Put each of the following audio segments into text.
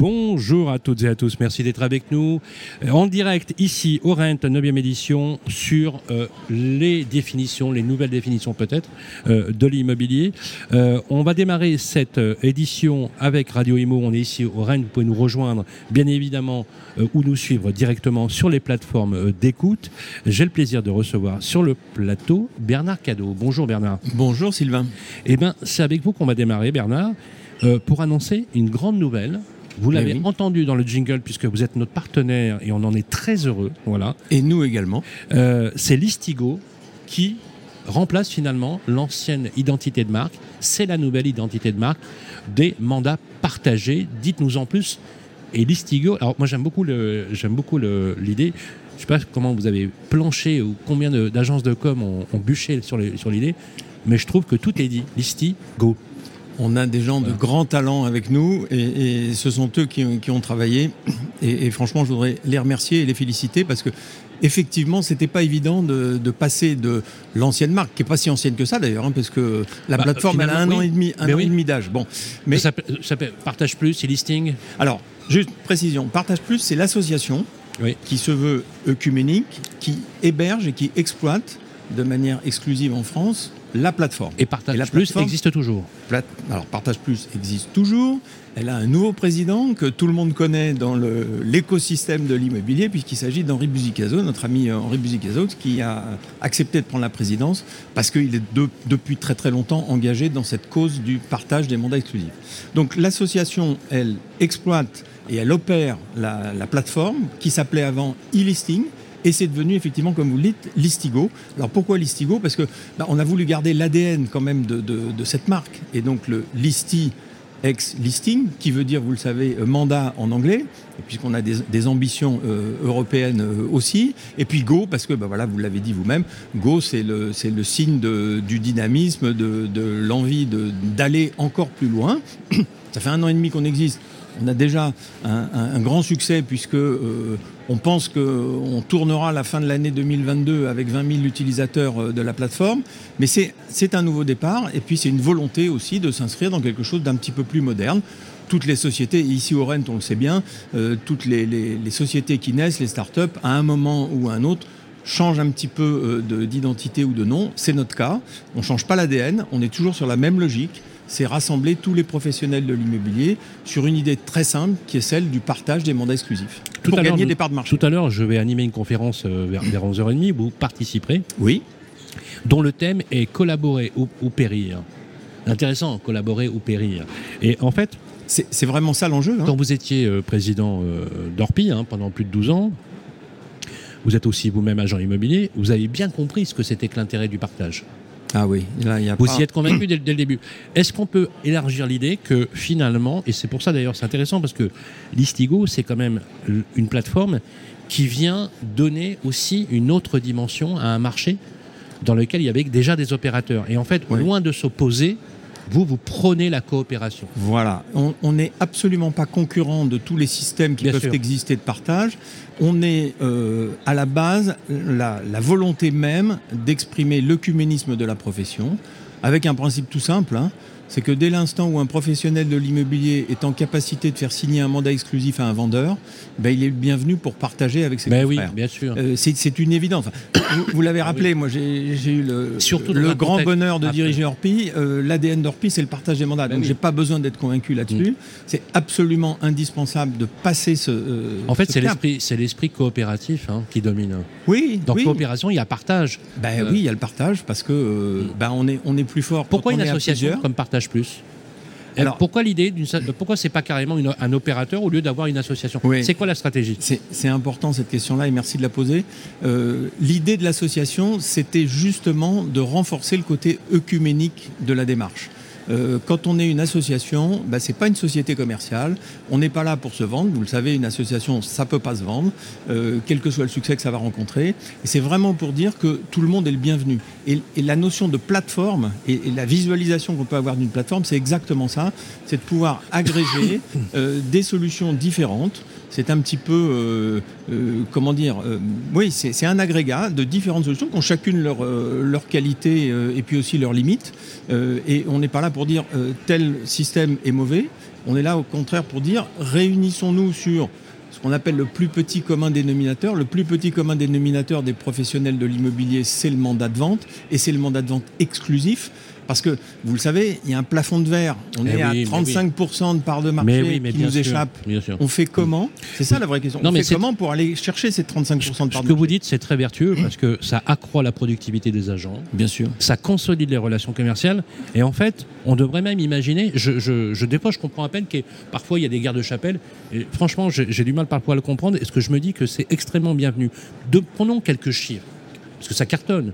Bonjour à toutes et à tous, merci d'être avec nous euh, en direct ici au Rent 9e édition sur euh, les définitions, les nouvelles définitions peut-être euh, de l'immobilier. on va démarrer cette édition avec Radio Imo, on est ici au Rent, vous pouvez nous rejoindre bien évidemment ou nous suivre directement sur les plateformes d'écoute. J'ai le plaisir de recevoir sur le plateau Bernard Cadeau. Bonjour Bernard. Bonjour Sylvain. Eh bien c'est avec vous qu'on va démarrer Bernard pour annoncer une grande nouvelle vous l'avez entendu dans le jingle puisque vous êtes notre partenaire et on en est très heureux. Voilà. Et nous également. Euh, c'est Listigo qui remplace finalement l'ancienne identité de marque. C'est la nouvelle identité de marque des mandats partagés. Dites-nous en plus. Et Listigo, alors moi j'aime beaucoup, j'aime beaucoup l'idée. Je ne sais pas comment vous avez planché ou combien d'agences de, com ont, ont bûché sur l'idée, mais je trouve que tout est dit. Listigo. On a des gens de grand talent avec nous et, ce sont eux qui, ont travaillé. Et, franchement, je voudrais les remercier et les féliciter parce que effectivement, c'était pas évident de, passer de l'ancienne marque, qui est pas si ancienne que ça d'ailleurs, hein, parce que la bah, plateforme elle a un an et demi, un an et demi d'âge. Bon, mais ça, Partage Plus, et listing. Alors, juste précision, Partage Plus, c'est l'association qui se veut œcuménique, qui héberge et qui exploite de manière exclusive en France la plateforme. Et Partage Plus existe toujours Alors Partage Plus existe toujours. Elle a un nouveau président que tout le monde connaît dans l'écosystème de l'immobilier, puisqu'il s'agit d'Henri Buzicazo, notre ami euh, Henri Buzicazo, qui a accepté de prendre la présidence parce qu'il est depuis très très longtemps engagé dans cette cause du partage des mandats exclusifs. Donc l'association, elle exploite et elle opère la, la plateforme qui s'appelait avant e-listing et c'est devenu effectivement, comme vous le dites, Listigo. Alors pourquoi Listigo? Parce que bah, on a voulu garder l'ADN quand même de, cette marque. Et donc le Listi ex-listing, qui veut dire, vous le savez, euh, mandat en anglais, puisqu'on a des, ambitions euh, européennes euh, aussi. Et puis Go, parce que bah, voilà, vous l'avez dit vous-même, Go, c'est le, le signe du dynamisme, de, l'envie d'aller encore plus loin. Ça fait un an et demi qu'on existe on a déjà un, grand succès puisque euh, on pense qu'on tournera la fin de l'année 2022 avec 20 000 utilisateurs euh, de la plateforme. Mais c'est un nouveau départ et puis c'est une volonté aussi de s'inscrire dans quelque chose d'un petit peu plus moderne toutes les sociétés, ici au Rennes, on le sait bien, euh, toutes les, sociétés qui naissent, les startups, à un moment ou à un autre, changent un petit peu d'identité ou de nom. C'est notre cas. On ne change pas l'ADN, on est toujours sur la même logique c'est rassembler tous les professionnels de l'immobilier sur une idée très simple qui est celle du partage des mandats exclusifs tout pour gagner des parts de marché. Tout à l'heure, je vais animer une conférence euh, vers, 11h30, vous participerez. Oui. Dont le thème est collaborer ou, périr. Intéressant, collaborer ou périr. Et en fait, c'est vraiment ça l'enjeu. Hein. Quand vous étiez euh, président euh, d'Orpi hein, pendant plus de 12 ans, vous êtes aussi vous-même agent immobilier, vous avez bien compris ce que c'était que l'intérêt du partage. Ah oui, là, il y a Vous y êtes convaincu dès, le début. Est-ce qu'on peut élargir l'idée que finalement, et c'est pour ça d'ailleurs c'est intéressant parce que Listigo, c'est quand même une plateforme qui vient donner aussi une autre dimension à un marché dans lequel il y avait déjà des opérateurs. Et en fait, loin de s'opposer, vous, vous prenez la coopération. Voilà. On n'est absolument pas concurrent de tous les systèmes qui peuvent exister de partage. On est euh, à la base la, volonté même d'exprimer l'œcuménisme de la profession avec un principe tout simple. Hein c'est que dès l'instant où un professionnel de l'immobilier est en capacité de faire signer un mandat exclusif à un vendeur, ben, il est bienvenu pour partager avec ses ben confrères. Oui, bien sûr. Euh, c'est une évidence. vous, l'avez rappelé, moi j'ai eu le, le grand bonheur de diriger Orpi. Euh, L'ADN d'Orpi, c'est le partage des mandats. Ben Donc j'ai pas besoin d'être convaincu là-dessus. Mm. C'est absolument indispensable de passer ce. Euh, en fait, c'est l'esprit, c'est l'esprit coopératif hein, qui domine. Oui. Dans coopération, il y a partage. Ben oui, il y a le partage parce que mm. ben on est on est plus fort. Pourquoi une association comme partage plus. Alors, pourquoi l'idée d'une pourquoi c'est pas carrément un opérateur au lieu d'avoir une association? C'est quoi la stratégie? C'est important cette question-là et merci de la poser. Euh, l'idée de l'association, c'était justement de renforcer le côté œcuménique de la démarche. Euh, quand on est une association, bah, ce n'est pas une société commerciale. On n'est pas là pour se vendre. Vous le savez, une association, ça ne peut pas se vendre, euh, quel que soit le succès que ça va rencontrer. Et c'est vraiment pour dire que tout le monde est le bienvenu. Et, la notion de plateforme et, la visualisation qu'on peut avoir d'une plateforme, c'est exactement ça. C'est de pouvoir agréger euh, des solutions différentes c'est un petit peu, euh, euh, comment dire, euh, oui, c'est un agrégat de différentes solutions qui ont chacune leur, leur qualité et puis aussi leurs limites. et on n'est pas là pour dire tel système est mauvais. On est là au contraire pour dire réunissons-nous sur ce qu'on appelle le plus petit commun dénominateur. Le plus petit commun dénominateur des professionnels de l'immobilier, c'est le mandat de vente et c'est le mandat de vente exclusif. Parce que, vous le savez, il y a un plafond de verre. On eh est à 35% de part de marché qui nous échappe. On fait comment? C'est ça la vraie question. on fait comment pour aller chercher ces 35% de part de marché Ce que vous dites, c'est très vertueux parce que ça accroît la productivité des agents. Bien sûr. Ça consolide les relations commerciales. Et en fait, on devrait même imaginer, je, je, des fois je comprends à peine que parfois il y a des guerres de chapelle. Et franchement, j'ai du mal parfois à le comprendre. Et ce que je me dis que c'est extrêmement bienvenu. De, prenons quelques chiffres parce que ça cartonne.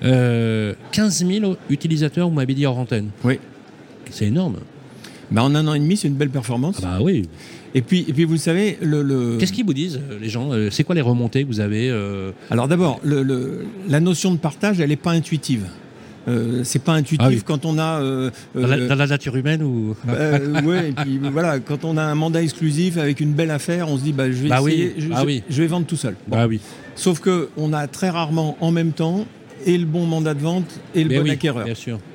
15 euh, 000 utilisateurs, vous m'avez dit hors antenne. Oui. C'est énorme. Bah, en un an et demi, c'est une belle performance. Ah bah oui. Et puis, et puis vous savez, le. Qu'est-ce qu'ils vous disent, euh, les gens euh, C'est quoi les remontées que vous avez Alors d'abord, le, la notion de partage, elle n'est pas intuitive. Euh, c'est pas intuitif ah quand on a dans, la, nature humaine ou bah, et puis voilà quand on a un mandat exclusif avec une belle affaire on se dit bah je vais bah essayer, ah je, vais vendre tout seul bah oui. sauf que on a très rarement en même temps et le bon mandat de vente et le bon acquéreur.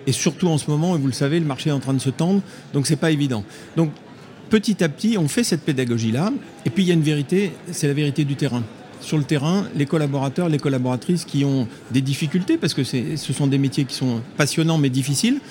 Et surtout en ce moment, vous le savez, le marché est en train de se tendre, donc c'est pas évident. Donc petit à petit, on fait cette pédagogie-là, et puis il y a une vérité, c'est la vérité du terrain. Sur le terrain, les collaborateurs, les collaboratrices qui ont des difficultés, parce que ce sont des métiers qui sont passionnants mais difficiles,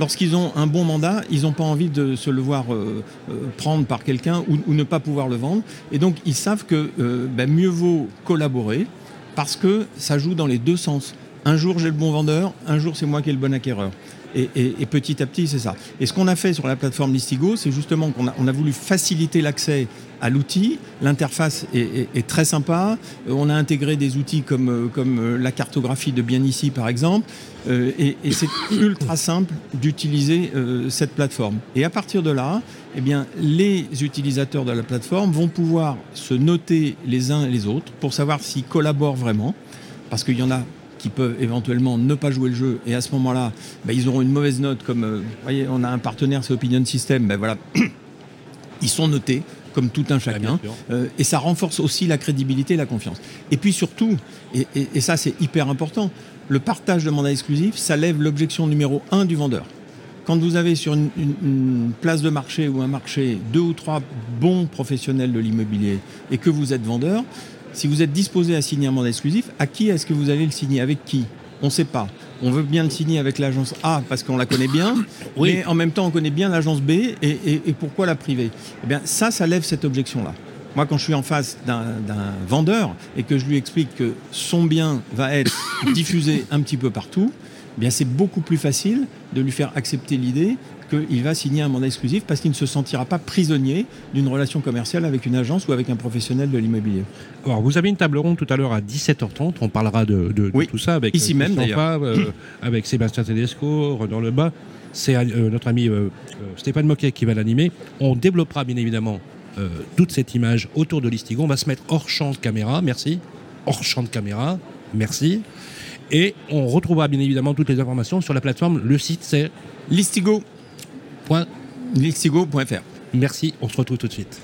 lorsqu'ils ont un bon mandat, ils n'ont pas envie de se le voir euh, euh, prendre par quelqu'un ou, ne pas pouvoir le vendre. Et donc ils savent que euh, ben, mieux vaut collaborer parce que ça joue dans les deux sens. Un jour, j'ai le bon vendeur, un jour, c'est moi qui ai le bon acquéreur. Et, petit à petit, c'est ça. Et ce qu'on a fait sur la plateforme Listigo, c'est justement qu'on a, voulu faciliter l'accès à l'outil. L'interface est, très sympa. Euh, on a intégré des outils comme, euh, euh, la cartographie de Bien Ici, par exemple. et, c'est ultra simple d'utiliser cette plateforme. Et à partir de là, eh bien, les utilisateurs de la plateforme vont pouvoir se noter les uns et les autres pour savoir s'ils collaborent vraiment. Parce qu'il y en a qui peuvent éventuellement ne pas jouer le jeu. Et à ce moment-là, bah, ils auront une mauvaise note. Comme, euh, vous voyez, on a un partenaire, c'est Opinion System. Ben voilà, ils sont notés comme tout un chacun. Euh, et ça renforce aussi la crédibilité et la confiance. Et puis surtout, et, ça c'est hyper important, le partage de mandat exclusif, ça lève l'objection numéro un du vendeur. Quand vous avez sur une, place de marché ou un marché deux ou trois bons professionnels de l'immobilier et que vous êtes vendeur, si vous êtes disposé à signer un mandat exclusif, à qui est-ce que vous allez le signer? Avec qui? On ne sait pas. On veut bien le signer avec l'agence A parce qu'on la connaît bien, mais en même temps on connaît bien l'agence B et, pourquoi la privée Eh bien ça, ça lève cette objection-là. Moi, quand je suis en face d'un vendeur et que je lui explique que son bien va être diffusé un petit peu partout, eh bien c'est beaucoup plus facile de lui faire accepter l'idée qu'il va signer un mandat exclusif parce qu'il ne se sentira pas prisonnier d'une relation commerciale avec une agence ou avec un professionnel de l'immobilier. Alors, vous avez une table ronde tout à l'heure à 17h30. On parlera de, tout ça avec ici même d'ailleurs, euh, avec Sébastien Tedesco, Renan Lebas. C'est euh, notre ami euh, Stéphane Moquet qui va l'animer. On développera bien évidemment toute cette image autour de l'Istigo. On va se mettre hors champ de caméra. Merci. Hors champ de caméra. Merci. Et on retrouvera bien évidemment toutes les informations sur la plateforme. Le site c'est Listigo. Merci, on se retrouve tout de suite.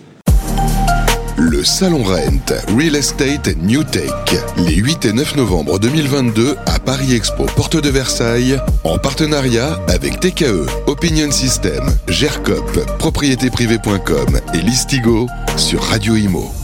Le Salon Rent, Real Estate New Tech, les 8 et 9 novembre 2022 à Paris Expo, porte de Versailles, en partenariat avec TKE, Opinion System, GERCOP, propriétéprivée.com et Listigo sur Radio Imo.